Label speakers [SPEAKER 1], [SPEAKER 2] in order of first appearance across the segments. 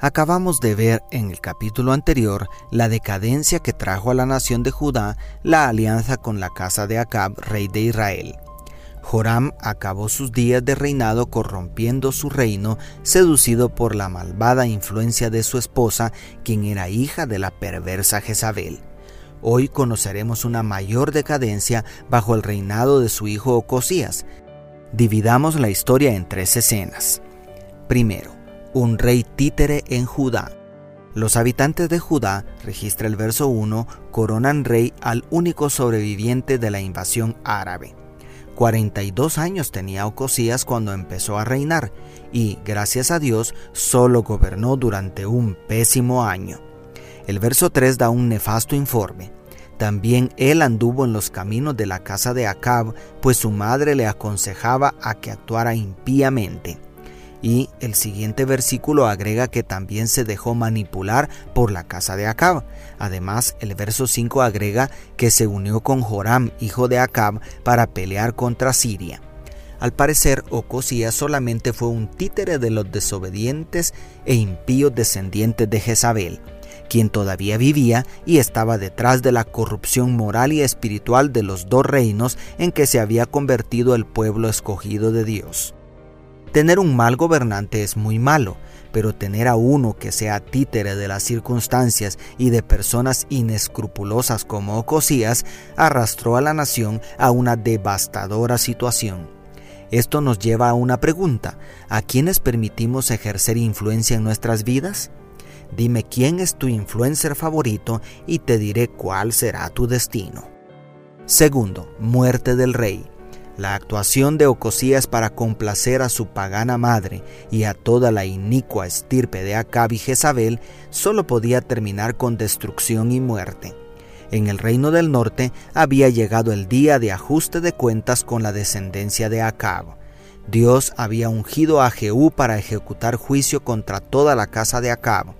[SPEAKER 1] Acabamos de ver en el capítulo anterior la decadencia que trajo a la nación de Judá la alianza con la casa de Acab, rey de Israel. Joram acabó sus días de reinado corrompiendo su reino, seducido por la malvada influencia de su esposa, quien era hija de la perversa Jezabel. Hoy conoceremos una mayor decadencia bajo el reinado de su hijo Ocosías. Dividamos la historia en tres escenas. Primero, un rey títere en Judá. Los habitantes de Judá, registra el verso 1, coronan rey al único sobreviviente de la invasión árabe. 42 años tenía Ocosías cuando empezó a reinar y, gracias a Dios, solo gobernó durante un pésimo año. El verso 3 da un nefasto informe. También él anduvo en los caminos de la casa de Acab, pues su madre le aconsejaba a que actuara impíamente. Y el siguiente versículo agrega que también se dejó manipular por la casa de Acab. Además, el verso 5 agrega que se unió con Joram, hijo de Acab, para pelear contra Siria. Al parecer, Ocosías solamente fue un títere de los desobedientes e impíos descendientes de Jezabel, quien todavía vivía y estaba detrás de la corrupción moral y espiritual de los dos reinos en que se había convertido el pueblo escogido de Dios. Tener un mal gobernante es muy malo, pero tener a uno que sea títere de las circunstancias y de personas inescrupulosas como Ocosías arrastró a la nación a una devastadora situación. Esto nos lleva a una pregunta. ¿A quiénes permitimos ejercer influencia en nuestras vidas? Dime quién es tu influencer favorito y te diré cuál será tu destino. Segundo, muerte del rey. La actuación de Ocosías para complacer a su pagana madre y a toda la inicua estirpe de Acab y Jezabel solo podía terminar con destrucción y muerte. En el reino del norte había llegado el día de ajuste de cuentas con la descendencia de Acab. Dios había ungido a Jehú para ejecutar juicio contra toda la casa de Acab.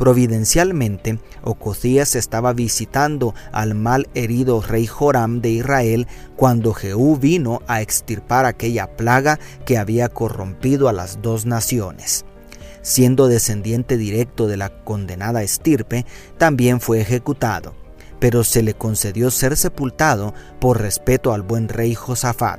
[SPEAKER 1] Providencialmente, Ocosías estaba visitando al mal herido rey Joram de Israel cuando Jehú vino a extirpar aquella plaga que había corrompido a las dos naciones. Siendo descendiente directo de la condenada estirpe, también fue ejecutado, pero se le concedió ser sepultado por respeto al buen rey Josafat.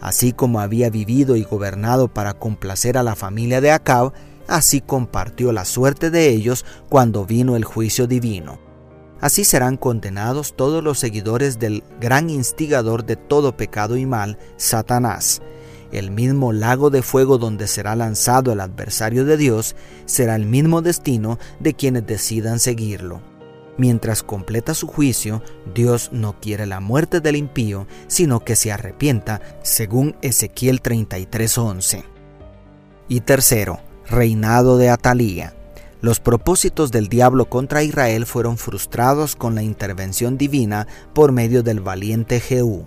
[SPEAKER 1] Así como había vivido y gobernado para complacer a la familia de Acab, Así compartió la suerte de ellos cuando vino el juicio divino. Así serán condenados todos los seguidores del gran instigador de todo pecado y mal, Satanás. El mismo lago de fuego donde será lanzado el adversario de Dios será el mismo destino de quienes decidan seguirlo. Mientras completa su juicio, Dios no quiere la muerte del impío, sino que se arrepienta, según Ezequiel 33:11. Y tercero, reinado de Atalía. Los propósitos del diablo contra Israel fueron frustrados con la intervención divina por medio del valiente Jehú.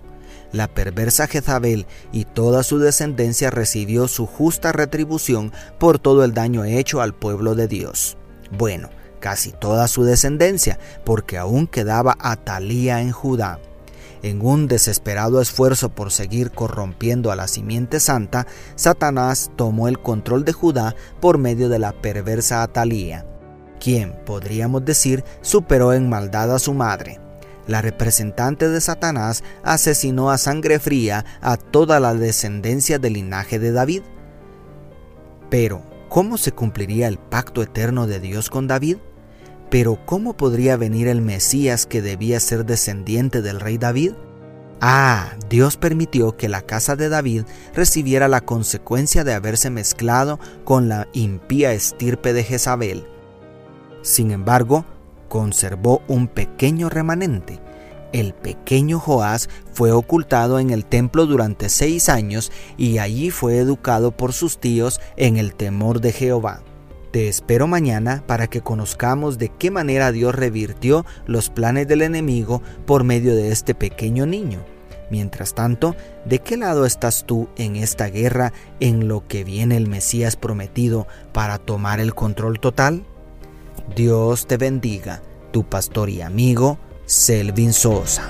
[SPEAKER 1] La perversa Jezabel y toda su descendencia recibió su justa retribución por todo el daño hecho al pueblo de Dios. Bueno, casi toda su descendencia, porque aún quedaba Atalía en Judá. En un desesperado esfuerzo por seguir corrompiendo a la simiente santa, Satanás tomó el control de Judá por medio de la perversa Atalía, quien, podríamos decir, superó en maldad a su madre. La representante de Satanás asesinó a sangre fría a toda la descendencia del linaje de David. Pero, ¿cómo se cumpliría el pacto eterno de Dios con David? Pero ¿cómo podría venir el Mesías que debía ser descendiente del rey David? Ah, Dios permitió que la casa de David recibiera la consecuencia de haberse mezclado con la impía estirpe de Jezabel. Sin embargo, conservó un pequeño remanente. El pequeño Joás fue ocultado en el templo durante seis años y allí fue educado por sus tíos en el temor de Jehová. Te espero mañana para que conozcamos de qué manera Dios revirtió los planes del enemigo por medio de este pequeño niño. Mientras tanto, ¿de qué lado estás tú en esta guerra en lo que viene el Mesías prometido para tomar el control total? Dios te bendiga, tu pastor y amigo, Selvin Sosa.